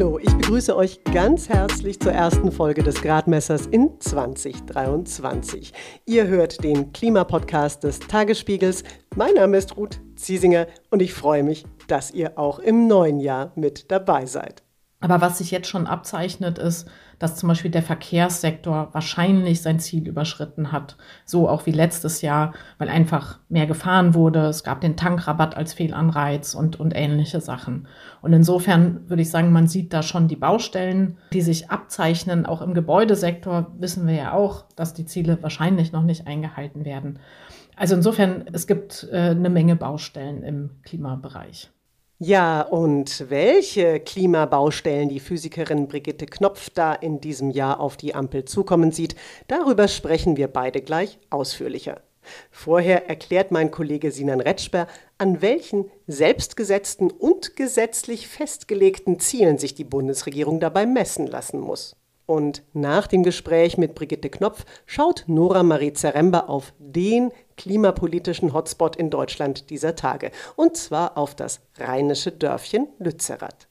Hallo, ich begrüße euch ganz herzlich zur ersten Folge des Gradmessers in 2023. Ihr hört den Klimapodcast des Tagesspiegels. Mein Name ist Ruth Ziesinger und ich freue mich, dass ihr auch im neuen Jahr mit dabei seid. Aber was sich jetzt schon abzeichnet, ist, dass zum Beispiel der Verkehrssektor wahrscheinlich sein Ziel überschritten hat. So auch wie letztes Jahr, weil einfach mehr gefahren wurde. Es gab den Tankrabatt als Fehlanreiz und, und ähnliche Sachen. Und insofern würde ich sagen, man sieht da schon die Baustellen, die sich abzeichnen. Auch im Gebäudesektor wissen wir ja auch, dass die Ziele wahrscheinlich noch nicht eingehalten werden. Also insofern, es gibt äh, eine Menge Baustellen im Klimabereich. Ja, und welche Klimabaustellen die Physikerin Brigitte Knopf da in diesem Jahr auf die Ampel zukommen sieht, darüber sprechen wir beide gleich ausführlicher. Vorher erklärt mein Kollege Sinan Retschber, an welchen selbstgesetzten und gesetzlich festgelegten Zielen sich die Bundesregierung dabei messen lassen muss. Und nach dem Gespräch mit Brigitte Knopf schaut Nora Marie Zeremba auf den klimapolitischen Hotspot in Deutschland dieser Tage, und zwar auf das rheinische Dörfchen Lützerath.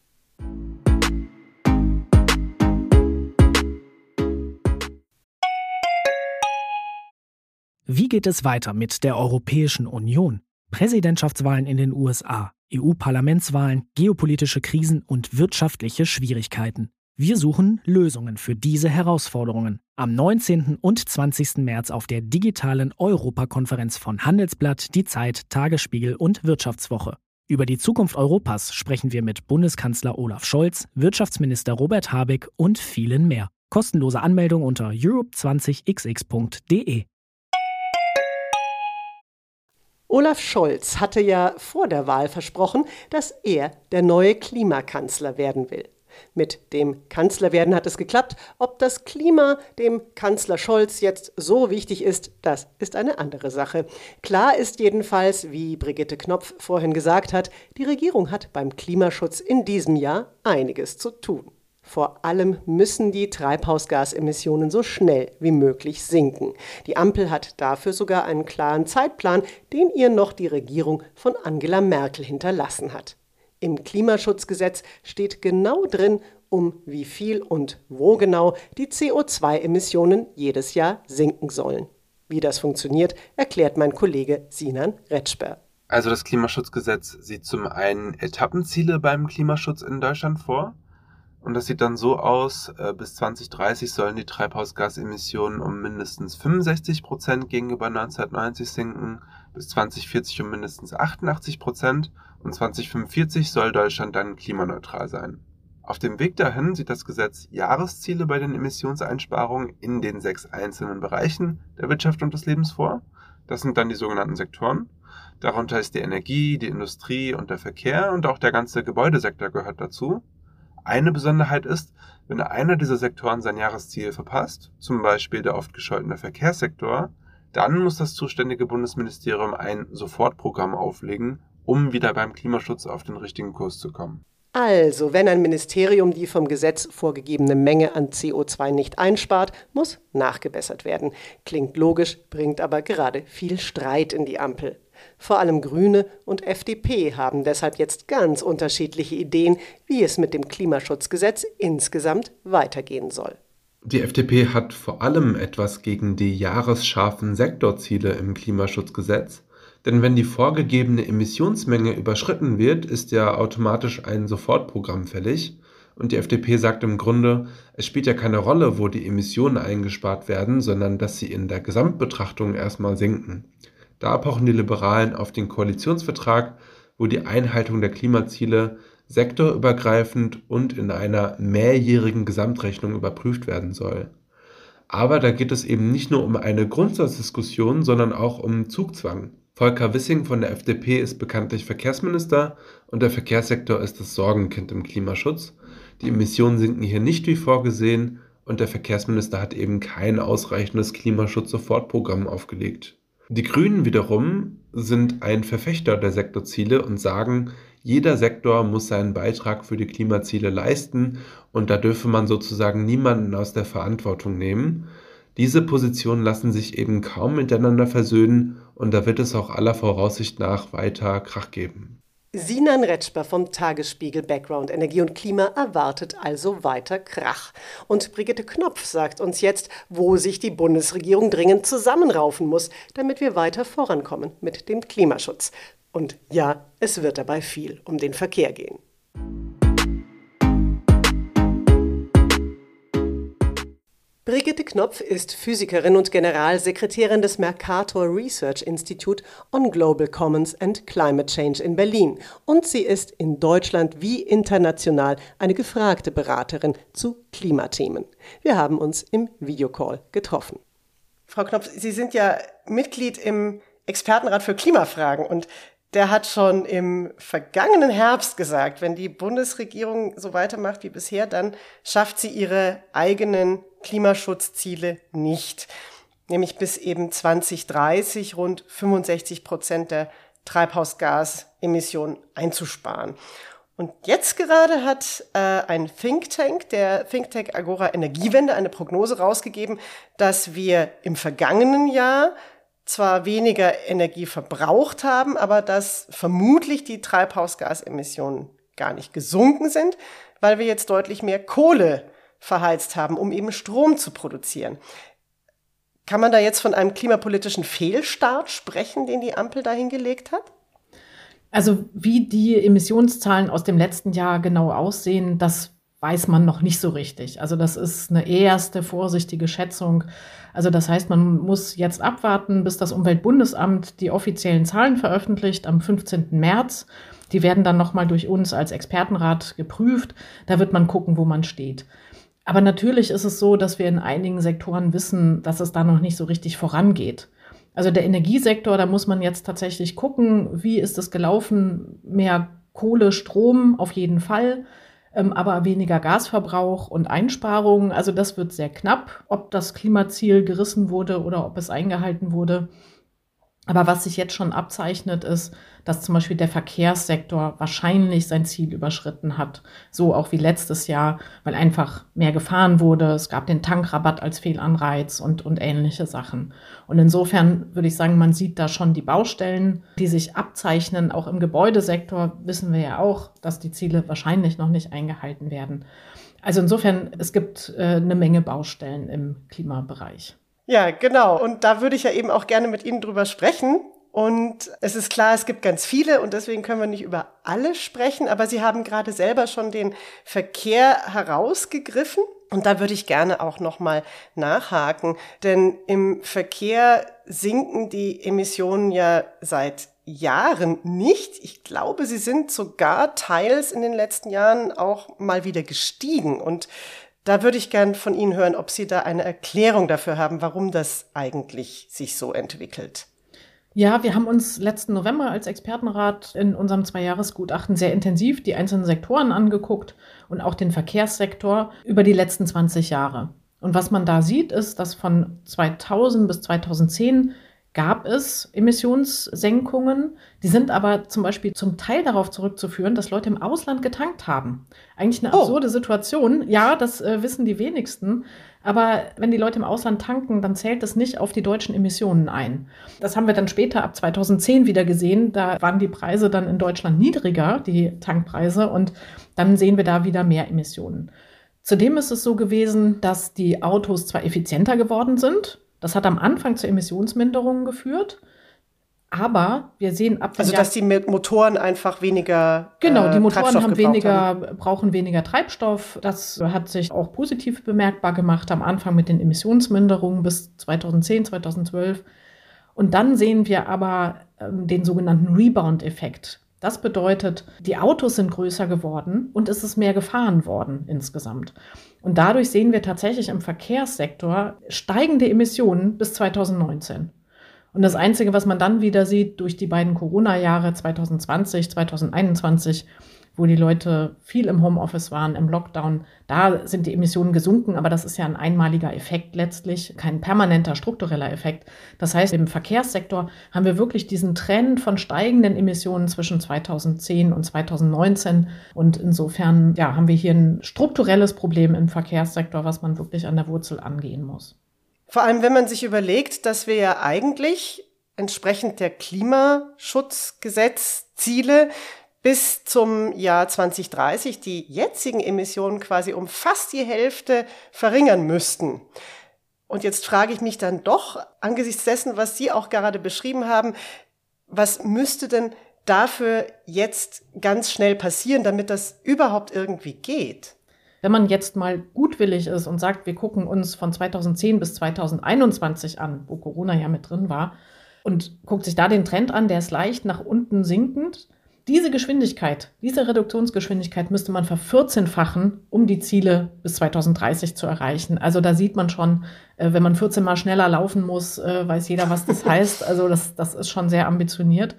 Wie geht es weiter mit der Europäischen Union? Präsidentschaftswahlen in den USA, EU-Parlamentswahlen, geopolitische Krisen und wirtschaftliche Schwierigkeiten. Wir suchen Lösungen für diese Herausforderungen. Am 19. und 20. März auf der digitalen Europakonferenz von Handelsblatt, Die Zeit, Tagesspiegel und Wirtschaftswoche. Über die Zukunft Europas sprechen wir mit Bundeskanzler Olaf Scholz, Wirtschaftsminister Robert Habeck und vielen mehr. Kostenlose Anmeldung unter europe20xx.de. Olaf Scholz hatte ja vor der Wahl versprochen, dass er der neue Klimakanzler werden will. Mit dem Kanzlerwerden hat es geklappt. Ob das Klima dem Kanzler Scholz jetzt so wichtig ist, das ist eine andere Sache. Klar ist jedenfalls, wie Brigitte Knopf vorhin gesagt hat, die Regierung hat beim Klimaschutz in diesem Jahr einiges zu tun. Vor allem müssen die Treibhausgasemissionen so schnell wie möglich sinken. Die Ampel hat dafür sogar einen klaren Zeitplan, den ihr noch die Regierung von Angela Merkel hinterlassen hat. Im Klimaschutzgesetz steht genau drin, um wie viel und wo genau die CO2-Emissionen jedes Jahr sinken sollen. Wie das funktioniert, erklärt mein Kollege Sinan Retschber. Also das Klimaschutzgesetz sieht zum einen Etappenziele beim Klimaschutz in Deutschland vor. Und das sieht dann so aus, äh, bis 2030 sollen die Treibhausgasemissionen um mindestens 65 Prozent gegenüber 1990 sinken, bis 2040 um mindestens 88 Prozent und 2045 soll Deutschland dann klimaneutral sein. Auf dem Weg dahin sieht das Gesetz Jahresziele bei den Emissionseinsparungen in den sechs einzelnen Bereichen der Wirtschaft und des Lebens vor. Das sind dann die sogenannten Sektoren. Darunter ist die Energie, die Industrie und der Verkehr und auch der ganze Gebäudesektor gehört dazu. Eine Besonderheit ist, wenn einer dieser Sektoren sein Jahresziel verpasst, zum Beispiel der oft gescholtene Verkehrssektor, dann muss das zuständige Bundesministerium ein Sofortprogramm auflegen, um wieder beim Klimaschutz auf den richtigen Kurs zu kommen. Also, wenn ein Ministerium die vom Gesetz vorgegebene Menge an CO2 nicht einspart, muss nachgebessert werden. Klingt logisch, bringt aber gerade viel Streit in die Ampel. Vor allem Grüne und FDP haben deshalb jetzt ganz unterschiedliche Ideen, wie es mit dem Klimaschutzgesetz insgesamt weitergehen soll. Die FDP hat vor allem etwas gegen die jahresscharfen Sektorziele im Klimaschutzgesetz denn wenn die vorgegebene Emissionsmenge überschritten wird, ist ja automatisch ein Sofortprogramm fällig. Und die FDP sagt im Grunde, es spielt ja keine Rolle, wo die Emissionen eingespart werden, sondern dass sie in der Gesamtbetrachtung erstmal sinken. Da pochen die Liberalen auf den Koalitionsvertrag, wo die Einhaltung der Klimaziele sektorübergreifend und in einer mehrjährigen Gesamtrechnung überprüft werden soll. Aber da geht es eben nicht nur um eine Grundsatzdiskussion, sondern auch um Zugzwang. Volker Wissing von der FDP ist bekanntlich Verkehrsminister und der Verkehrssektor ist das Sorgenkind im Klimaschutz. Die Emissionen sinken hier nicht wie vorgesehen und der Verkehrsminister hat eben kein ausreichendes Klimaschutz-Sofortprogramm aufgelegt. Die Grünen wiederum sind ein Verfechter der Sektorziele und sagen, jeder Sektor muss seinen Beitrag für die Klimaziele leisten und da dürfe man sozusagen niemanden aus der Verantwortung nehmen. Diese Positionen lassen sich eben kaum miteinander versöhnen und da wird es auch aller Voraussicht nach weiter Krach geben. Sinan Retschber vom Tagesspiegel Background Energie und Klima erwartet also weiter Krach. Und Brigitte Knopf sagt uns jetzt, wo sich die Bundesregierung dringend zusammenraufen muss, damit wir weiter vorankommen mit dem Klimaschutz. Und ja, es wird dabei viel um den Verkehr gehen. Brigitte Knopf ist Physikerin und Generalsekretärin des Mercator Research Institute on Global Commons and Climate Change in Berlin. Und sie ist in Deutschland wie international eine gefragte Beraterin zu Klimathemen. Wir haben uns im Videocall getroffen. Frau Knopf, Sie sind ja Mitglied im Expertenrat für Klimafragen und der hat schon im vergangenen Herbst gesagt, wenn die Bundesregierung so weitermacht wie bisher, dann schafft sie ihre eigenen Klimaschutzziele nicht. Nämlich bis eben 2030 rund 65 Prozent der Treibhausgasemissionen einzusparen. Und jetzt gerade hat äh, ein Think Tank, der Think Tank Agora Energiewende, eine Prognose rausgegeben, dass wir im vergangenen Jahr zwar weniger Energie verbraucht haben, aber dass vermutlich die Treibhausgasemissionen gar nicht gesunken sind, weil wir jetzt deutlich mehr Kohle verheizt haben, um eben Strom zu produzieren. Kann man da jetzt von einem klimapolitischen Fehlstart sprechen, den die Ampel da hingelegt hat? Also wie die Emissionszahlen aus dem letzten Jahr genau aussehen, das weiß man noch nicht so richtig. Also das ist eine erste vorsichtige Schätzung. Also das heißt, man muss jetzt abwarten, bis das Umweltbundesamt die offiziellen Zahlen veröffentlicht am 15. März. Die werden dann nochmal durch uns als Expertenrat geprüft. Da wird man gucken, wo man steht. Aber natürlich ist es so, dass wir in einigen Sektoren wissen, dass es da noch nicht so richtig vorangeht. Also der Energiesektor, da muss man jetzt tatsächlich gucken, wie ist es gelaufen? Mehr Kohle, Strom auf jeden Fall ähm, aber weniger Gasverbrauch und Einsparungen. Also das wird sehr knapp, ob das Klimaziel gerissen wurde oder ob es eingehalten wurde. Aber was sich jetzt schon abzeichnet, ist, dass zum Beispiel der Verkehrssektor wahrscheinlich sein Ziel überschritten hat. So auch wie letztes Jahr, weil einfach mehr gefahren wurde. Es gab den Tankrabatt als Fehlanreiz und, und ähnliche Sachen. Und insofern würde ich sagen, man sieht da schon die Baustellen, die sich abzeichnen. Auch im Gebäudesektor wissen wir ja auch, dass die Ziele wahrscheinlich noch nicht eingehalten werden. Also insofern, es gibt äh, eine Menge Baustellen im Klimabereich. Ja, genau. Und da würde ich ja eben auch gerne mit Ihnen drüber sprechen. Und es ist klar, es gibt ganz viele und deswegen können wir nicht über alle sprechen, aber Sie haben gerade selber schon den Verkehr herausgegriffen. Und da würde ich gerne auch nochmal nachhaken, denn im Verkehr sinken die Emissionen ja seit Jahren nicht. Ich glaube, sie sind sogar teils in den letzten Jahren auch mal wieder gestiegen. Und da würde ich gern von Ihnen hören, ob Sie da eine Erklärung dafür haben, warum das eigentlich sich so entwickelt. Ja, wir haben uns letzten November als Expertenrat in unserem Zweijahresgutachten sehr intensiv die einzelnen Sektoren angeguckt und auch den Verkehrssektor über die letzten 20 Jahre. Und was man da sieht, ist, dass von 2000 bis 2010 gab es Emissionssenkungen. Die sind aber zum Beispiel zum Teil darauf zurückzuführen, dass Leute im Ausland getankt haben. Eigentlich eine oh. absurde oh. Situation. Ja, das äh, wissen die wenigsten. Aber wenn die Leute im Ausland tanken, dann zählt das nicht auf die deutschen Emissionen ein. Das haben wir dann später ab 2010 wieder gesehen. Da waren die Preise dann in Deutschland niedriger, die Tankpreise, und dann sehen wir da wieder mehr Emissionen. Zudem ist es so gewesen, dass die Autos zwar effizienter geworden sind, das hat am Anfang zu Emissionsminderungen geführt. Aber wir sehen ab Also, dass die Motoren einfach weniger. Genau, die äh, Motoren haben weniger, haben. brauchen weniger Treibstoff. Das hat sich auch positiv bemerkbar gemacht am Anfang mit den Emissionsminderungen bis 2010, 2012. Und dann sehen wir aber ähm, den sogenannten Rebound-Effekt. Das bedeutet, die Autos sind größer geworden und es ist mehr gefahren worden insgesamt. Und dadurch sehen wir tatsächlich im Verkehrssektor steigende Emissionen bis 2019. Und das Einzige, was man dann wieder sieht durch die beiden Corona-Jahre 2020, 2021, wo die Leute viel im Homeoffice waren, im Lockdown, da sind die Emissionen gesunken, aber das ist ja ein einmaliger Effekt letztlich, kein permanenter struktureller Effekt. Das heißt, im Verkehrssektor haben wir wirklich diesen Trend von steigenden Emissionen zwischen 2010 und 2019 und insofern ja, haben wir hier ein strukturelles Problem im Verkehrssektor, was man wirklich an der Wurzel angehen muss. Vor allem, wenn man sich überlegt, dass wir ja eigentlich entsprechend der Klimaschutzgesetzziele bis zum Jahr 2030 die jetzigen Emissionen quasi um fast die Hälfte verringern müssten. Und jetzt frage ich mich dann doch, angesichts dessen, was Sie auch gerade beschrieben haben, was müsste denn dafür jetzt ganz schnell passieren, damit das überhaupt irgendwie geht? Wenn man jetzt mal gutwillig ist und sagt, wir gucken uns von 2010 bis 2021 an, wo Corona ja mit drin war, und guckt sich da den Trend an, der ist leicht nach unten sinkend, diese Geschwindigkeit, diese Reduktionsgeschwindigkeit müsste man vervierzehnfachen, um die Ziele bis 2030 zu erreichen. Also da sieht man schon, äh, wenn man 14 Mal schneller laufen muss, äh, weiß jeder, was das heißt. Also das, das ist schon sehr ambitioniert.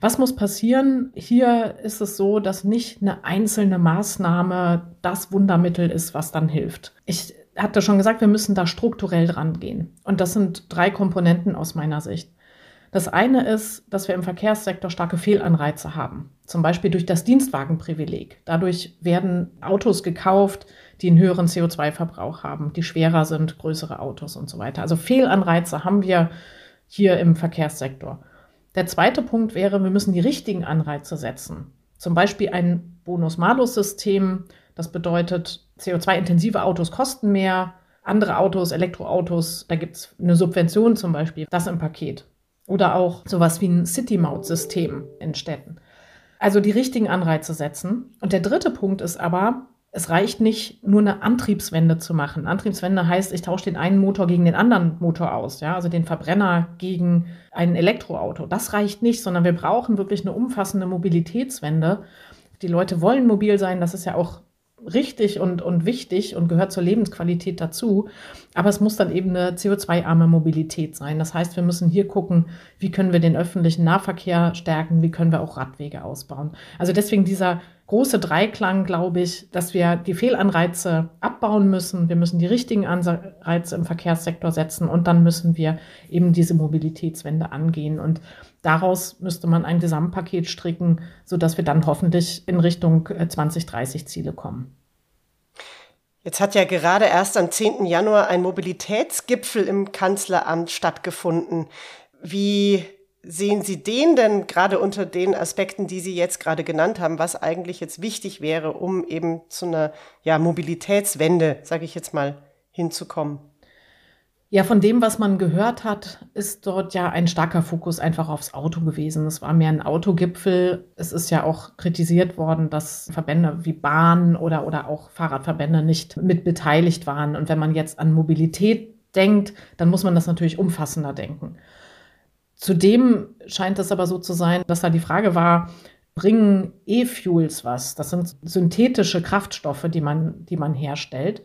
Was muss passieren? Hier ist es so, dass nicht eine einzelne Maßnahme das Wundermittel ist, was dann hilft. Ich hatte schon gesagt, wir müssen da strukturell dran gehen. Und das sind drei Komponenten aus meiner Sicht. Das eine ist, dass wir im Verkehrssektor starke Fehlanreize haben, zum Beispiel durch das Dienstwagenprivileg. Dadurch werden Autos gekauft, die einen höheren CO2-Verbrauch haben, die schwerer sind, größere Autos und so weiter. Also Fehlanreize haben wir hier im Verkehrssektor. Der zweite Punkt wäre, wir müssen die richtigen Anreize setzen. Zum Beispiel ein Bonus-Malus-System. Das bedeutet, CO2-intensive Autos kosten mehr, andere Autos, Elektroautos, da gibt es eine Subvention zum Beispiel, das im Paket. Oder auch sowas wie ein City-Maut-System in Städten. Also die richtigen Anreize setzen. Und der dritte Punkt ist aber, es reicht nicht, nur eine Antriebswende zu machen. Antriebswende heißt, ich tausche den einen Motor gegen den anderen Motor aus, ja, also den Verbrenner gegen ein Elektroauto. Das reicht nicht, sondern wir brauchen wirklich eine umfassende Mobilitätswende. Die Leute wollen mobil sein, das ist ja auch richtig und, und wichtig und gehört zur Lebensqualität dazu. Aber es muss dann eben eine CO2-arme Mobilität sein. Das heißt, wir müssen hier gucken, wie können wir den öffentlichen Nahverkehr stärken, wie können wir auch Radwege ausbauen. Also deswegen dieser große Dreiklang, glaube ich, dass wir die Fehlanreize abbauen müssen. Wir müssen die richtigen Anreize im Verkehrssektor setzen und dann müssen wir eben diese Mobilitätswende angehen. Und daraus müsste man ein Gesamtpaket stricken, sodass wir dann hoffentlich in Richtung 2030 äh, Ziele kommen. Jetzt hat ja gerade erst am 10. Januar ein Mobilitätsgipfel im Kanzleramt stattgefunden. Wie sehen Sie den denn gerade unter den Aspekten, die Sie jetzt gerade genannt haben, was eigentlich jetzt wichtig wäre, um eben zu einer ja, Mobilitätswende, sage ich jetzt mal, hinzukommen? Ja, von dem, was man gehört hat, ist dort ja ein starker Fokus einfach aufs Auto gewesen. Es war mehr ein Autogipfel. Es ist ja auch kritisiert worden, dass Verbände wie Bahn oder, oder auch Fahrradverbände nicht mit beteiligt waren. Und wenn man jetzt an Mobilität denkt, dann muss man das natürlich umfassender denken. Zudem scheint es aber so zu sein, dass da die Frage war, bringen E-Fuels was? Das sind synthetische Kraftstoffe, die man, die man herstellt.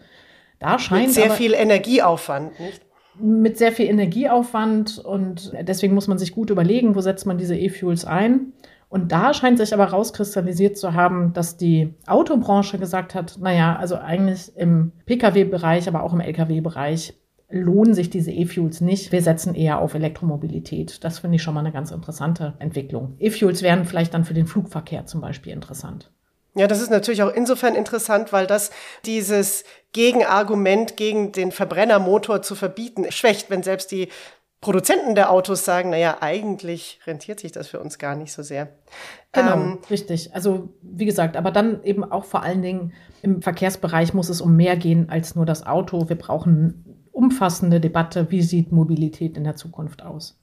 Da scheint mit sehr aber, viel Energieaufwand, nicht? Mit sehr viel Energieaufwand und deswegen muss man sich gut überlegen, wo setzt man diese E-Fuels ein. Und da scheint sich aber rauskristallisiert zu haben, dass die Autobranche gesagt hat, naja, also eigentlich im Pkw-Bereich, aber auch im Lkw-Bereich lohnen sich diese E-Fuels nicht. Wir setzen eher auf Elektromobilität. Das finde ich schon mal eine ganz interessante Entwicklung. E-Fuels wären vielleicht dann für den Flugverkehr zum Beispiel interessant. Ja, das ist natürlich auch insofern interessant, weil das dieses Gegenargument gegen den Verbrennermotor zu verbieten schwächt, wenn selbst die Produzenten der Autos sagen, naja, eigentlich rentiert sich das für uns gar nicht so sehr. Genau, ähm, richtig. Also wie gesagt, aber dann eben auch vor allen Dingen im Verkehrsbereich muss es um mehr gehen als nur das Auto. Wir brauchen umfassende Debatte, wie sieht Mobilität in der Zukunft aus.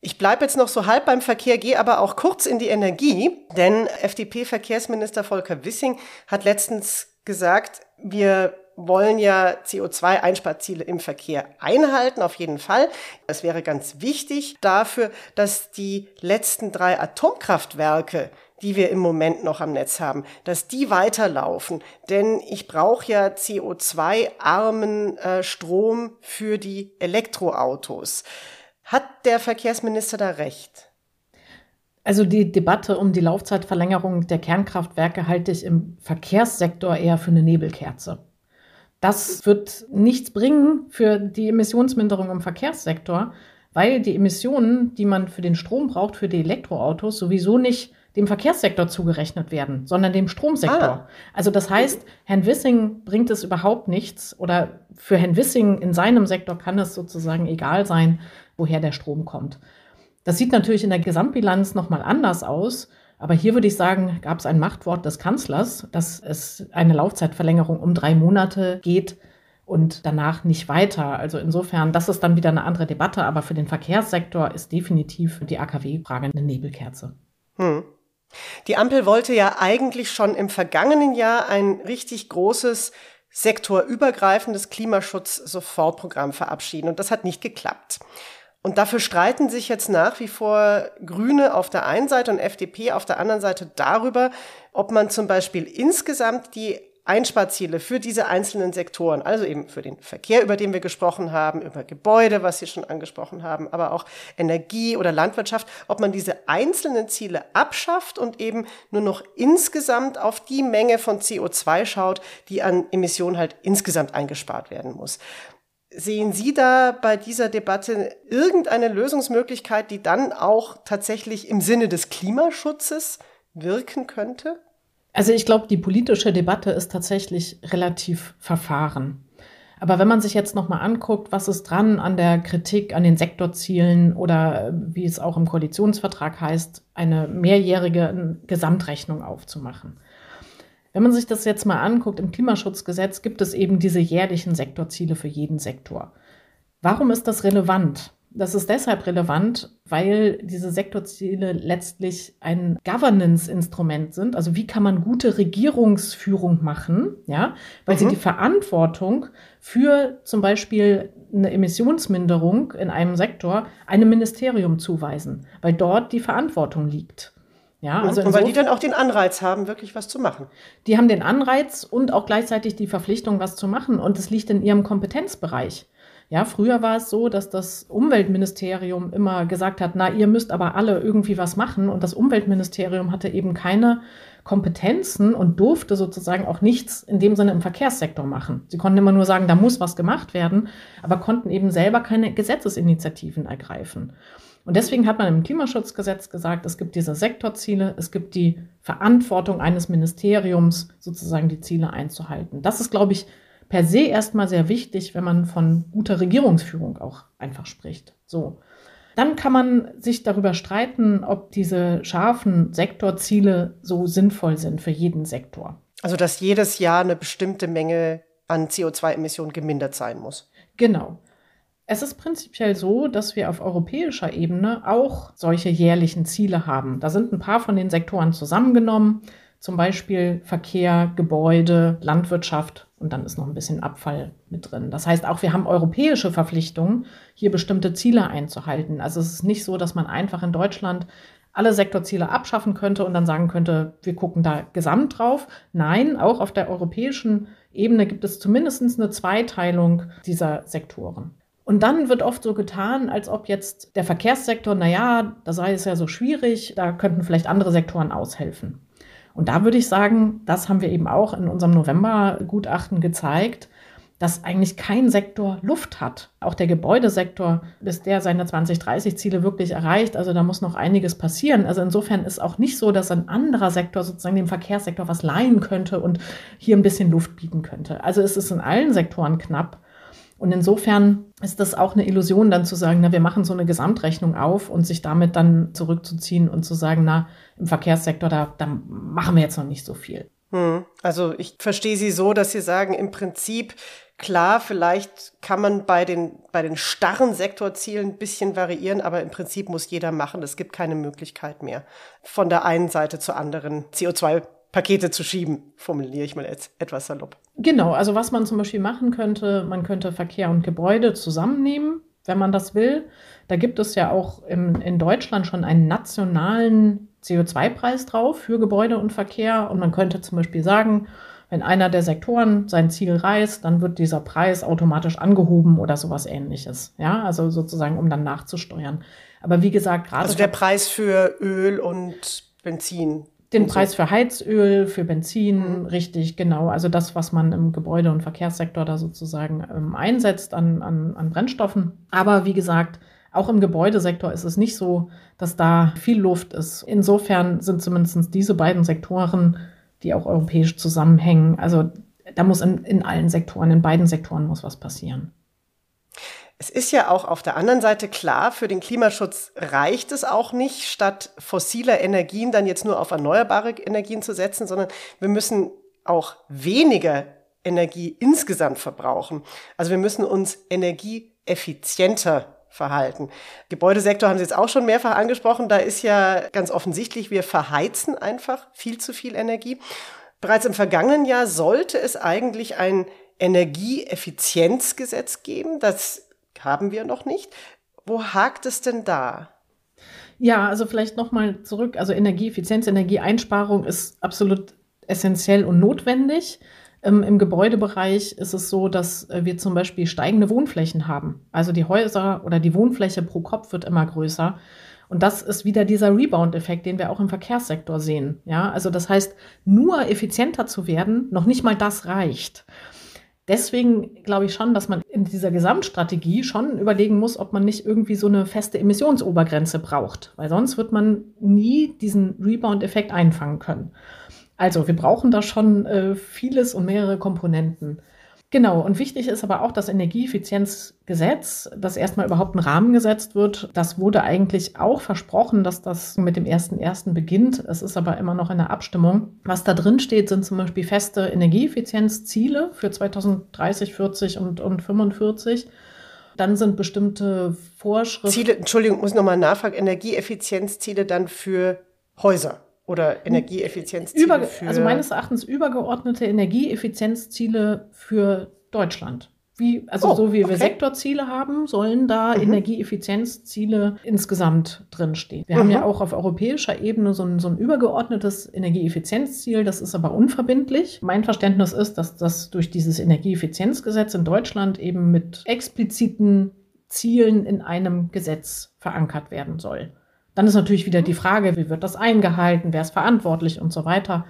Ich bleibe jetzt noch so halb beim Verkehr, gehe aber auch kurz in die Energie, denn FDP-Verkehrsminister Volker Wissing hat letztens gesagt, wir wollen ja CO2-Einsparziele im Verkehr einhalten, auf jeden Fall. Es wäre ganz wichtig dafür, dass die letzten drei Atomkraftwerke die wir im Moment noch am Netz haben, dass die weiterlaufen. Denn ich brauche ja CO2-armen äh, Strom für die Elektroautos. Hat der Verkehrsminister da recht? Also die Debatte um die Laufzeitverlängerung der Kernkraftwerke halte ich im Verkehrssektor eher für eine Nebelkerze. Das wird nichts bringen für die Emissionsminderung im Verkehrssektor, weil die Emissionen, die man für den Strom braucht, für die Elektroautos, sowieso nicht dem Verkehrssektor zugerechnet werden, sondern dem Stromsektor. Ah. Also das heißt, Herrn Wissing bringt es überhaupt nichts oder für Herrn Wissing in seinem Sektor kann es sozusagen egal sein, woher der Strom kommt. Das sieht natürlich in der Gesamtbilanz nochmal anders aus, Aber hier würde ich sagen, gab es ein Machtwort des Kanzlers, dass es eine Laufzeitverlängerung um drei Monate geht und danach nicht weiter. Also insofern, das ist dann wieder eine andere Debatte, aber für den Verkehrssektor ist definitiv die AKW-Frage eine Nebelkerze. Hm. Die Ampel wollte ja eigentlich schon im vergangenen Jahr ein richtig großes sektorübergreifendes Klimaschutz-Sofortprogramm verabschieden und das hat nicht geklappt. Und dafür streiten sich jetzt nach wie vor Grüne auf der einen Seite und FDP auf der anderen Seite darüber, ob man zum Beispiel insgesamt die Einsparziele für diese einzelnen Sektoren, also eben für den Verkehr, über den wir gesprochen haben, über Gebäude, was Sie schon angesprochen haben, aber auch Energie oder Landwirtschaft, ob man diese einzelnen Ziele abschafft und eben nur noch insgesamt auf die Menge von CO2 schaut, die an Emissionen halt insgesamt eingespart werden muss. Sehen Sie da bei dieser Debatte irgendeine Lösungsmöglichkeit, die dann auch tatsächlich im Sinne des Klimaschutzes wirken könnte? Also ich glaube, die politische Debatte ist tatsächlich relativ verfahren. Aber wenn man sich jetzt nochmal anguckt, was ist dran an der Kritik an den Sektorzielen oder wie es auch im Koalitionsvertrag heißt, eine mehrjährige Gesamtrechnung aufzumachen. Wenn man sich das jetzt mal anguckt, im Klimaschutzgesetz gibt es eben diese jährlichen Sektorziele für jeden Sektor. Warum ist das relevant? Das ist deshalb relevant, weil diese Sektorziele letztlich ein Governance-Instrument sind. Also wie kann man gute Regierungsführung machen, ja, weil mhm. sie die Verantwortung für zum Beispiel eine Emissionsminderung in einem Sektor einem Ministerium zuweisen, weil dort die Verantwortung liegt. Ja, also und weil die dann auch den Anreiz haben, wirklich was zu machen. Die haben den Anreiz und auch gleichzeitig die Verpflichtung, was zu machen. Und es liegt in ihrem Kompetenzbereich. Ja, früher war es so, dass das Umweltministerium immer gesagt hat, na, ihr müsst aber alle irgendwie was machen. Und das Umweltministerium hatte eben keine Kompetenzen und durfte sozusagen auch nichts in dem Sinne im Verkehrssektor machen. Sie konnten immer nur sagen, da muss was gemacht werden, aber konnten eben selber keine Gesetzesinitiativen ergreifen. Und deswegen hat man im Klimaschutzgesetz gesagt, es gibt diese Sektorziele, es gibt die Verantwortung eines Ministeriums, sozusagen die Ziele einzuhalten. Das ist, glaube ich, per se erstmal sehr wichtig, wenn man von guter Regierungsführung auch einfach spricht. So. Dann kann man sich darüber streiten, ob diese scharfen Sektorziele so sinnvoll sind für jeden Sektor. Also, dass jedes Jahr eine bestimmte Menge an CO2-Emissionen gemindert sein muss. Genau. Es ist prinzipiell so, dass wir auf europäischer Ebene auch solche jährlichen Ziele haben. Da sind ein paar von den Sektoren zusammengenommen, zum Beispiel Verkehr, Gebäude, Landwirtschaft und dann ist noch ein bisschen Abfall mit drin. Das heißt, auch wir haben europäische Verpflichtungen, hier bestimmte Ziele einzuhalten. Also es ist nicht so, dass man einfach in Deutschland alle Sektorziele abschaffen könnte und dann sagen könnte, wir gucken da gesamt drauf. Nein, auch auf der europäischen Ebene gibt es zumindest eine Zweiteilung dieser Sektoren. Und dann wird oft so getan, als ob jetzt der Verkehrssektor, naja, da sei es ja so schwierig, da könnten vielleicht andere Sektoren aushelfen. Und da würde ich sagen, das haben wir eben auch in unserem November-Gutachten gezeigt, dass eigentlich kein Sektor Luft hat. Auch der Gebäudesektor, bis der seine 2030-Ziele wirklich erreicht, also da muss noch einiges passieren. Also insofern ist auch nicht so, dass ein anderer Sektor sozusagen dem Verkehrssektor was leihen könnte und hier ein bisschen Luft bieten könnte. Also es ist in allen Sektoren knapp. Und insofern ist das auch eine Illusion, dann zu sagen, na, wir machen so eine Gesamtrechnung auf und sich damit dann zurückzuziehen und zu sagen, na, im Verkehrssektor, da, da machen wir jetzt noch nicht so viel. Hm. Also ich verstehe Sie so, dass Sie sagen, im Prinzip, klar, vielleicht kann man bei den, bei den starren Sektorzielen ein bisschen variieren, aber im Prinzip muss jeder machen. Es gibt keine Möglichkeit mehr, von der einen Seite zur anderen CO2 Pakete zu schieben, formuliere ich mal jetzt etwas salopp. Genau, also was man zum Beispiel machen könnte, man könnte Verkehr und Gebäude zusammennehmen, wenn man das will. Da gibt es ja auch im, in Deutschland schon einen nationalen CO2-Preis drauf für Gebäude und Verkehr. Und man könnte zum Beispiel sagen, wenn einer der Sektoren sein Ziel reißt, dann wird dieser Preis automatisch angehoben oder sowas ähnliches. Ja, also sozusagen, um dann nachzusteuern. Aber wie gesagt, gerade. Also der Preis für Öl und Benzin den Preis für Heizöl, für Benzin, mhm. richtig, genau. Also das, was man im Gebäude- und Verkehrssektor da sozusagen ähm, einsetzt an, an, an Brennstoffen. Aber wie gesagt, auch im Gebäudesektor ist es nicht so, dass da viel Luft ist. Insofern sind zumindest diese beiden Sektoren, die auch europäisch zusammenhängen, also da muss in, in allen Sektoren, in beiden Sektoren muss was passieren. Es ist ja auch auf der anderen Seite klar, für den Klimaschutz reicht es auch nicht, statt fossiler Energien dann jetzt nur auf erneuerbare Energien zu setzen, sondern wir müssen auch weniger Energie insgesamt verbrauchen. Also wir müssen uns energieeffizienter verhalten. Gebäudesektor haben Sie jetzt auch schon mehrfach angesprochen. Da ist ja ganz offensichtlich, wir verheizen einfach viel zu viel Energie. Bereits im vergangenen Jahr sollte es eigentlich ein Energieeffizienzgesetz geben. Das haben wir noch nicht. Wo hakt es denn da? Ja, also vielleicht nochmal zurück. Also Energieeffizienz, Energieeinsparung ist absolut essentiell und notwendig. Ähm, Im Gebäudebereich ist es so, dass äh, wir zum Beispiel steigende Wohnflächen haben. Also die Häuser oder die Wohnfläche pro Kopf wird immer größer. Und das ist wieder dieser Rebound-Effekt, den wir auch im Verkehrssektor sehen. Ja, also das heißt, nur effizienter zu werden, noch nicht mal das reicht. Deswegen glaube ich schon, dass man in dieser Gesamtstrategie schon überlegen muss, ob man nicht irgendwie so eine feste Emissionsobergrenze braucht, weil sonst wird man nie diesen Rebound-Effekt einfangen können. Also wir brauchen da schon äh, vieles und mehrere Komponenten. Genau, und wichtig ist aber auch das Energieeffizienzgesetz, das erstmal überhaupt ein Rahmen gesetzt wird. Das wurde eigentlich auch versprochen, dass das mit dem 1.1. beginnt. Es ist aber immer noch in der Abstimmung. Was da drin steht, sind zum Beispiel feste Energieeffizienzziele für 2030, 40 und, und 45. Dann sind bestimmte Vorschriften. Ziele, Entschuldigung, muss nochmal nachfragen, Energieeffizienzziele dann für Häuser oder Energieeffizienzziele Über, für Also meines Erachtens übergeordnete Energieeffizienzziele für Deutschland. Wie, also oh, so wie okay. wir Sektorziele haben, sollen da mhm. Energieeffizienzziele insgesamt drinstehen. Wir mhm. haben ja auch auf europäischer Ebene so ein, so ein übergeordnetes Energieeffizienzziel, das ist aber unverbindlich. Mein Verständnis ist, dass das durch dieses Energieeffizienzgesetz in Deutschland eben mit expliziten Zielen in einem Gesetz verankert werden soll. Dann ist natürlich wieder die Frage, wie wird das eingehalten, wer ist verantwortlich und so weiter.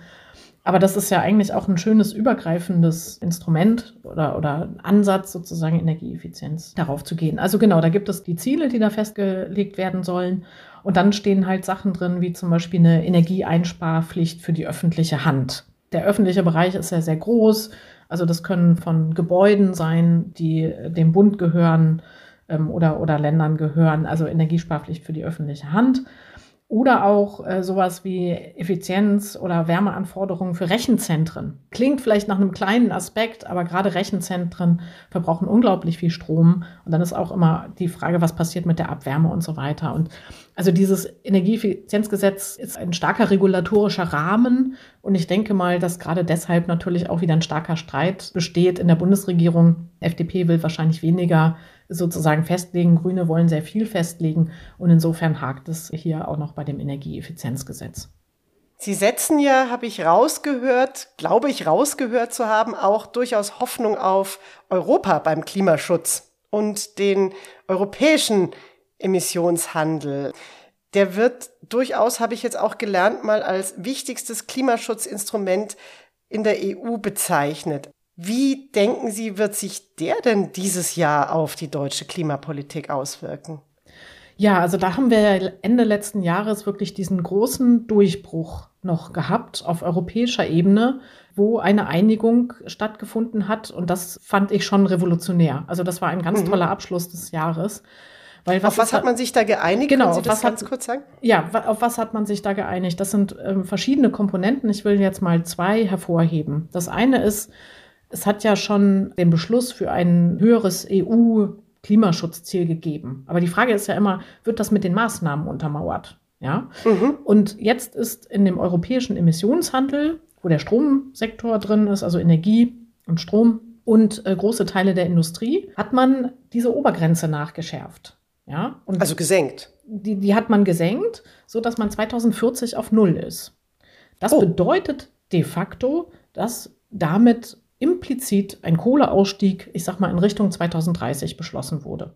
Aber das ist ja eigentlich auch ein schönes übergreifendes Instrument oder, oder Ansatz, sozusagen Energieeffizienz darauf zu gehen. Also genau, da gibt es die Ziele, die da festgelegt werden sollen. Und dann stehen halt Sachen drin, wie zum Beispiel eine Energieeinsparpflicht für die öffentliche Hand. Der öffentliche Bereich ist ja sehr groß. Also das können von Gebäuden sein, die dem Bund gehören, ähm, oder, oder Ländern gehören, also Energiesparpflicht für die öffentliche Hand. Oder auch äh, sowas wie Effizienz oder Wärmeanforderungen für Rechenzentren. Klingt vielleicht nach einem kleinen Aspekt, aber gerade Rechenzentren verbrauchen unglaublich viel Strom. Und dann ist auch immer die Frage, was passiert mit der Abwärme und so weiter. Und also dieses Energieeffizienzgesetz ist ein starker regulatorischer Rahmen. Und ich denke mal, dass gerade deshalb natürlich auch wieder ein starker Streit besteht in der Bundesregierung. FDP will wahrscheinlich weniger sozusagen festlegen. Grüne wollen sehr viel festlegen und insofern hakt es hier auch noch bei dem Energieeffizienzgesetz. Sie setzen ja, habe ich rausgehört, glaube ich rausgehört zu haben, auch durchaus Hoffnung auf Europa beim Klimaschutz und den europäischen Emissionshandel. Der wird durchaus, habe ich jetzt auch gelernt, mal als wichtigstes Klimaschutzinstrument in der EU bezeichnet. Wie denken Sie, wird sich der denn dieses Jahr auf die deutsche Klimapolitik auswirken? Ja, also da haben wir Ende letzten Jahres wirklich diesen großen Durchbruch noch gehabt auf europäischer Ebene, wo eine Einigung stattgefunden hat. Und das fand ich schon revolutionär. Also das war ein ganz mhm. toller Abschluss des Jahres. Was auf was hat man sich da geeinigt? Genau, das ganz hat, kurz sagen? Ja, auf was hat man sich da geeinigt? Das sind ähm, verschiedene Komponenten. Ich will jetzt mal zwei hervorheben. Das eine ist, es hat ja schon den Beschluss für ein höheres EU-Klimaschutzziel gegeben. Aber die Frage ist ja immer, wird das mit den Maßnahmen untermauert? Ja. Mhm. Und jetzt ist in dem europäischen Emissionshandel, wo der Stromsektor drin ist, also Energie und Strom und äh, große Teile der Industrie, hat man diese Obergrenze nachgeschärft. Ja. Und also gesenkt. Die, die hat man gesenkt, sodass man 2040 auf Null ist. Das oh. bedeutet de facto, dass damit implizit ein Kohleausstieg, ich sag mal, in Richtung 2030 beschlossen wurde.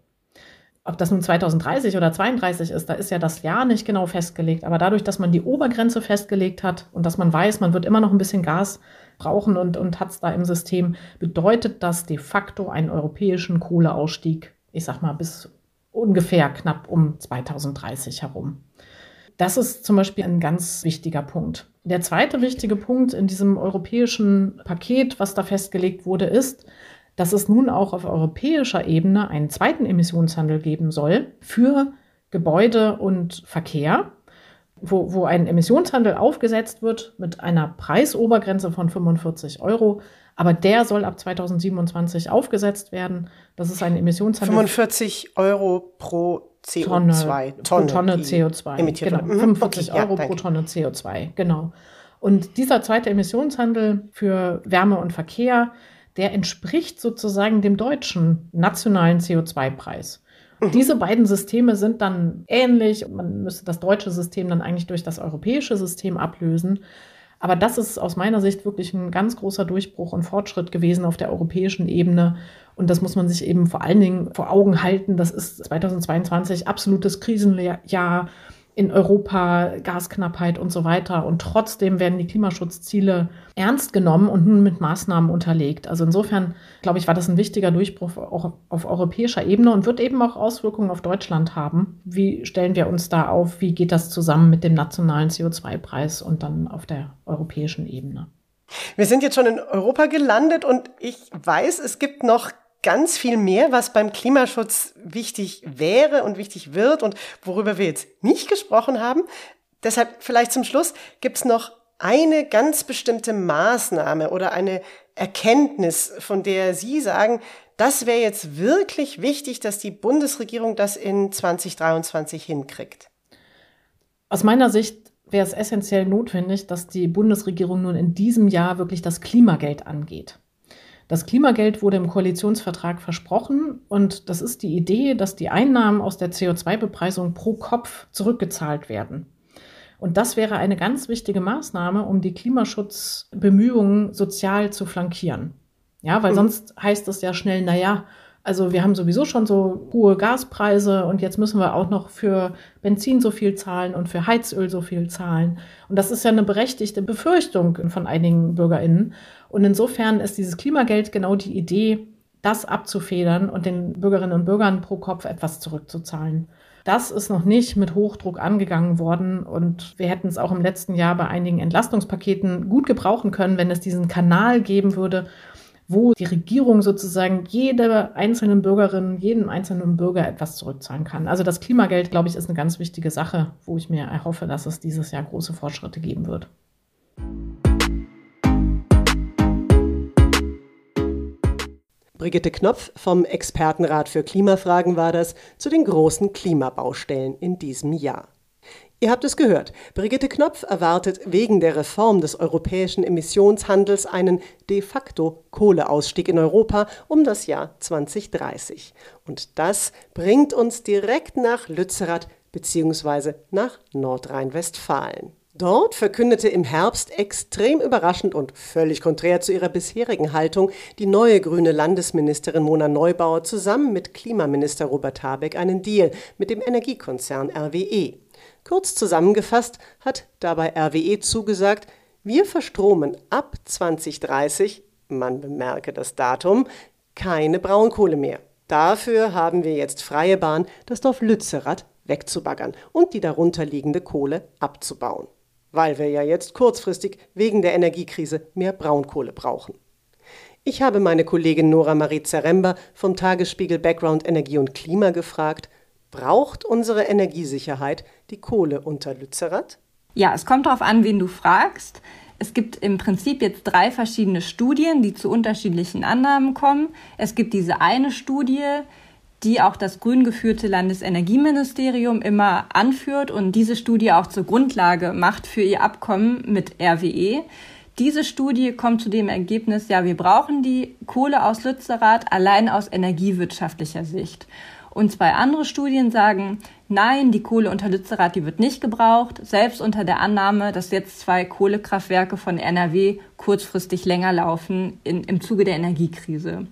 Ob das nun 2030 oder 32 ist, da ist ja das Jahr nicht genau festgelegt. Aber dadurch, dass man die Obergrenze festgelegt hat und dass man weiß, man wird immer noch ein bisschen Gas brauchen und, und hat es da im System, bedeutet das de facto einen europäischen Kohleausstieg, ich sag mal, bis ungefähr knapp um 2030 herum. Das ist zum Beispiel ein ganz wichtiger Punkt. Der zweite wichtige Punkt in diesem europäischen Paket, was da festgelegt wurde, ist, dass es nun auch auf europäischer Ebene einen zweiten Emissionshandel geben soll für Gebäude und Verkehr, wo, wo ein Emissionshandel aufgesetzt wird mit einer Preisobergrenze von 45 Euro. Aber der soll ab 2027 aufgesetzt werden. Das ist ein Emissionshandel. 45 Euro pro CO2. Tonne, Tonne, pro Tonne CO2. Genau, 45 okay, Euro ja, pro Tonne CO2, genau. Und dieser zweite Emissionshandel für Wärme und Verkehr, der entspricht sozusagen dem deutschen nationalen CO2-Preis. Mhm. Diese beiden Systeme sind dann ähnlich. Man müsste das deutsche System dann eigentlich durch das europäische System ablösen. Aber das ist aus meiner Sicht wirklich ein ganz großer Durchbruch und Fortschritt gewesen auf der europäischen Ebene. Und das muss man sich eben vor allen Dingen vor Augen halten. Das ist 2022 absolutes Krisenjahr in Europa, Gasknappheit und so weiter. Und trotzdem werden die Klimaschutzziele ernst genommen und nun mit Maßnahmen unterlegt. Also insofern, glaube ich, war das ein wichtiger Durchbruch auch auf europäischer Ebene und wird eben auch Auswirkungen auf Deutschland haben. Wie stellen wir uns da auf? Wie geht das zusammen mit dem nationalen CO2-Preis und dann auf der europäischen Ebene? Wir sind jetzt schon in Europa gelandet und ich weiß, es gibt noch ganz viel mehr, was beim Klimaschutz wichtig wäre und wichtig wird und worüber wir jetzt nicht gesprochen haben. Deshalb vielleicht zum Schluss gibt es noch eine ganz bestimmte Maßnahme oder eine Erkenntnis, von der Sie sagen, das wäre jetzt wirklich wichtig, dass die Bundesregierung das in 2023 hinkriegt. Aus meiner Sicht wäre es essentiell notwendig, dass die Bundesregierung nun in diesem Jahr wirklich das Klimageld angeht. Das Klimageld wurde im Koalitionsvertrag versprochen und das ist die Idee, dass die Einnahmen aus der CO2-Bepreisung pro Kopf zurückgezahlt werden. Und das wäre eine ganz wichtige Maßnahme, um die Klimaschutzbemühungen sozial zu flankieren. Ja, weil mhm. sonst heißt es ja schnell, naja, also wir haben sowieso schon so hohe Gaspreise und jetzt müssen wir auch noch für Benzin so viel zahlen und für Heizöl so viel zahlen. Und das ist ja eine berechtigte Befürchtung von einigen Bürgerinnen. Und insofern ist dieses Klimageld genau die Idee, das abzufedern und den Bürgerinnen und Bürgern pro Kopf etwas zurückzuzahlen. Das ist noch nicht mit Hochdruck angegangen worden und wir hätten es auch im letzten Jahr bei einigen Entlastungspaketen gut gebrauchen können, wenn es diesen Kanal geben würde, wo die Regierung sozusagen jede einzelnen Bürgerin, jedem einzelnen Bürger etwas zurückzahlen kann. Also das Klimageld, glaube ich, ist eine ganz wichtige Sache, wo ich mir erhoffe, dass es dieses Jahr große Fortschritte geben wird. Brigitte Knopf vom Expertenrat für Klimafragen war das zu den großen Klimabaustellen in diesem Jahr. Ihr habt es gehört. Brigitte Knopf erwartet wegen der Reform des europäischen Emissionshandels einen de facto Kohleausstieg in Europa um das Jahr 2030. Und das bringt uns direkt nach Lützerath bzw. nach Nordrhein-Westfalen. Dort verkündete im Herbst extrem überraschend und völlig konträr zu ihrer bisherigen Haltung die neue grüne Landesministerin Mona Neubauer zusammen mit Klimaminister Robert Habeck einen Deal mit dem Energiekonzern RWE. Kurz zusammengefasst hat dabei RWE zugesagt, wir verstromen ab 2030, man bemerke das Datum, keine Braunkohle mehr. Dafür haben wir jetzt freie Bahn, das Dorf Lützerath wegzubaggern und die darunter liegende Kohle abzubauen. Weil wir ja jetzt kurzfristig wegen der Energiekrise mehr Braunkohle brauchen. Ich habe meine Kollegin Nora Marie Zaremba vom Tagesspiegel Background Energie und Klima gefragt, Braucht unsere Energiesicherheit die Kohle unter Lützerath? Ja, es kommt darauf an, wen du fragst. Es gibt im Prinzip jetzt drei verschiedene Studien, die zu unterschiedlichen Annahmen kommen. Es gibt diese eine Studie, die auch das grün geführte Landesenergieministerium immer anführt und diese Studie auch zur Grundlage macht für ihr Abkommen mit RWE. Diese Studie kommt zu dem Ergebnis, ja, wir brauchen die Kohle aus Lützerath allein aus energiewirtschaftlicher Sicht. Und zwei andere Studien sagen, nein, die Kohle unter Lützerath, die wird nicht gebraucht, selbst unter der Annahme, dass jetzt zwei Kohlekraftwerke von NRW kurzfristig länger laufen in, im Zuge der Energiekrise.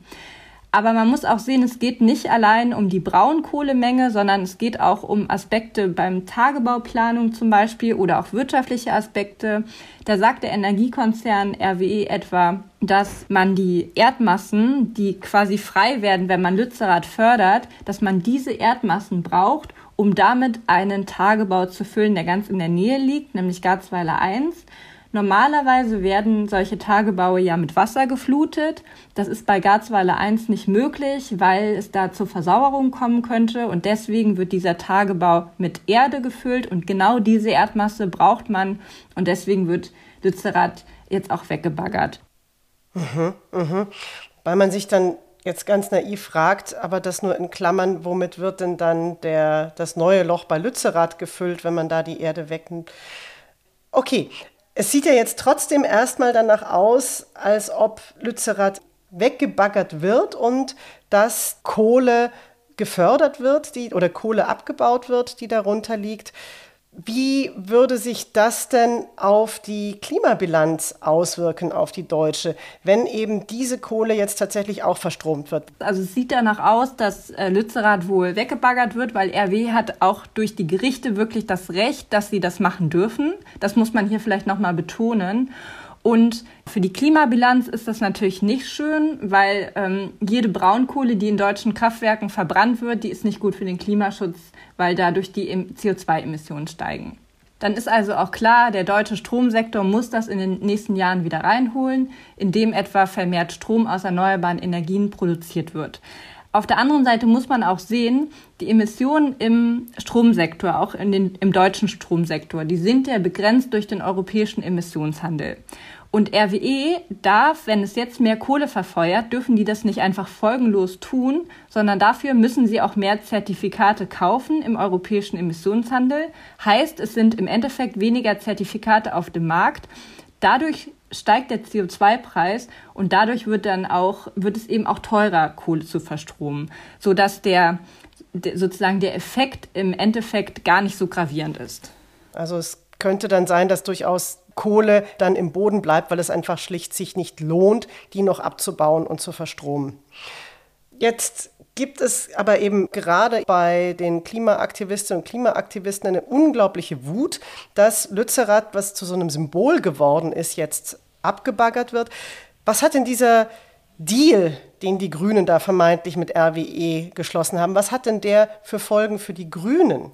Aber man muss auch sehen, es geht nicht allein um die Braunkohlemenge, sondern es geht auch um Aspekte beim Tagebauplanung zum Beispiel oder auch wirtschaftliche Aspekte. Da sagt der Energiekonzern RWE etwa, dass man die Erdmassen, die quasi frei werden, wenn man Lützerath fördert, dass man diese Erdmassen braucht, um damit einen Tagebau zu füllen, der ganz in der Nähe liegt, nämlich Garzweiler 1. Normalerweise werden solche Tagebaue ja mit Wasser geflutet. Das ist bei Garzweiler 1 nicht möglich, weil es da zur Versauerung kommen könnte. Und deswegen wird dieser Tagebau mit Erde gefüllt. Und genau diese Erdmasse braucht man. Und deswegen wird Lützerath jetzt auch weggebaggert. Mhm, mhm. Weil man sich dann jetzt ganz naiv fragt, aber das nur in Klammern, womit wird denn dann der, das neue Loch bei Lützerath gefüllt, wenn man da die Erde wegnimmt? Okay, es sieht ja jetzt trotzdem erstmal danach aus, als ob Lützerath weggebaggert wird und dass Kohle gefördert wird, die, oder Kohle abgebaut wird, die darunter liegt. Wie würde sich das denn auf die Klimabilanz auswirken, auf die deutsche, wenn eben diese Kohle jetzt tatsächlich auch verstromt wird? Also es sieht danach aus, dass äh, Lützerath wohl weggebaggert wird, weil RW hat auch durch die Gerichte wirklich das Recht, dass sie das machen dürfen. Das muss man hier vielleicht nochmal betonen. Und für die Klimabilanz ist das natürlich nicht schön, weil ähm, jede Braunkohle, die in deutschen Kraftwerken verbrannt wird, die ist nicht gut für den Klimaschutz, weil dadurch die CO2-Emissionen steigen. Dann ist also auch klar, der deutsche Stromsektor muss das in den nächsten Jahren wieder reinholen, indem etwa vermehrt Strom aus erneuerbaren Energien produziert wird. Auf der anderen Seite muss man auch sehen, die Emissionen im Stromsektor, auch in den, im deutschen Stromsektor, die sind ja begrenzt durch den europäischen Emissionshandel. Und RWE darf, wenn es jetzt mehr Kohle verfeuert, dürfen die das nicht einfach folgenlos tun, sondern dafür müssen sie auch mehr Zertifikate kaufen im europäischen Emissionshandel. Heißt, es sind im Endeffekt weniger Zertifikate auf dem Markt. Dadurch steigt der CO2-Preis und dadurch wird dann auch, wird es eben auch teurer, Kohle zu verstromen, sodass der, sozusagen der Effekt im Endeffekt gar nicht so gravierend ist. Also es könnte dann sein, dass durchaus Kohle dann im Boden bleibt, weil es einfach schlicht sich nicht lohnt, die noch abzubauen und zu verstromen. Jetzt gibt es aber eben gerade bei den Klimaaktivistinnen und Klimaaktivisten eine unglaubliche Wut, dass Lützerath, was zu so einem Symbol geworden ist, jetzt abgebaggert wird. Was hat denn dieser Deal, den die Grünen da vermeintlich mit RWE geschlossen haben, was hat denn der für Folgen für die Grünen?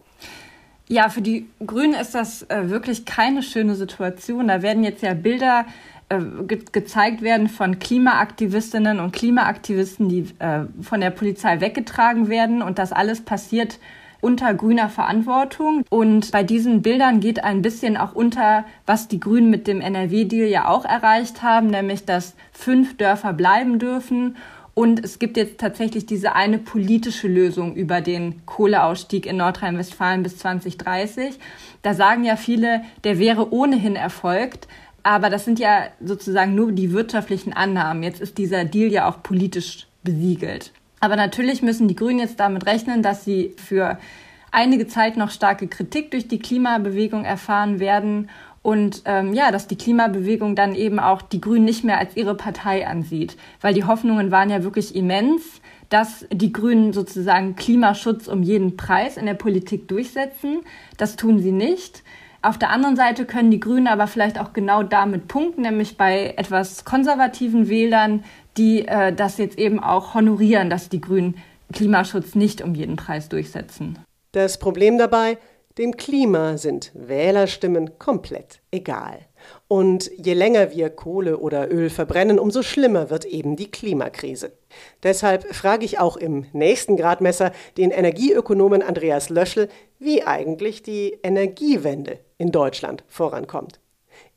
Ja, für die Grünen ist das äh, wirklich keine schöne Situation. Da werden jetzt ja Bilder äh, ge gezeigt werden von Klimaaktivistinnen und Klimaaktivisten, die äh, von der Polizei weggetragen werden. Und das alles passiert unter grüner Verantwortung. Und bei diesen Bildern geht ein bisschen auch unter, was die Grünen mit dem NRW-Deal ja auch erreicht haben, nämlich dass fünf Dörfer bleiben dürfen und es gibt jetzt tatsächlich diese eine politische Lösung über den Kohleausstieg in Nordrhein-Westfalen bis 2030. Da sagen ja viele, der wäre ohnehin erfolgt. Aber das sind ja sozusagen nur die wirtschaftlichen Annahmen. Jetzt ist dieser Deal ja auch politisch besiegelt. Aber natürlich müssen die Grünen jetzt damit rechnen, dass sie für einige Zeit noch starke Kritik durch die Klimabewegung erfahren werden und ähm, ja, dass die Klimabewegung dann eben auch die Grünen nicht mehr als ihre Partei ansieht, weil die Hoffnungen waren ja wirklich immens, dass die Grünen sozusagen Klimaschutz um jeden Preis in der Politik durchsetzen. Das tun sie nicht. Auf der anderen Seite können die Grünen aber vielleicht auch genau damit punkten, nämlich bei etwas konservativen Wählern, die äh, das jetzt eben auch honorieren, dass die Grünen Klimaschutz nicht um jeden Preis durchsetzen. Das Problem dabei, dem Klima sind Wählerstimmen komplett egal. Und je länger wir Kohle oder Öl verbrennen, umso schlimmer wird eben die Klimakrise. Deshalb frage ich auch im nächsten Gradmesser den Energieökonomen Andreas Löschel, wie eigentlich die Energiewende in Deutschland vorankommt.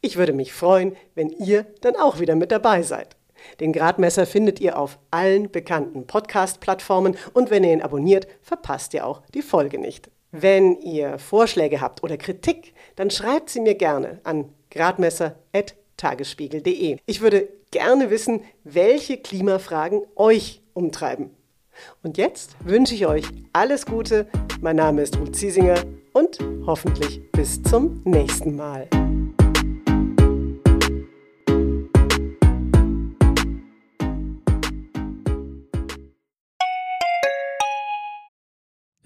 Ich würde mich freuen, wenn ihr dann auch wieder mit dabei seid. Den Gradmesser findet ihr auf allen bekannten Podcast-Plattformen und wenn ihr ihn abonniert, verpasst ihr auch die Folge nicht. Wenn ihr Vorschläge habt oder Kritik, dann schreibt sie mir gerne an gradmesser.tagesspiegel.de. Ich würde gerne wissen, welche Klimafragen euch umtreiben. Und jetzt wünsche ich euch alles Gute. Mein Name ist Ruth Ziesinger und hoffentlich bis zum nächsten Mal.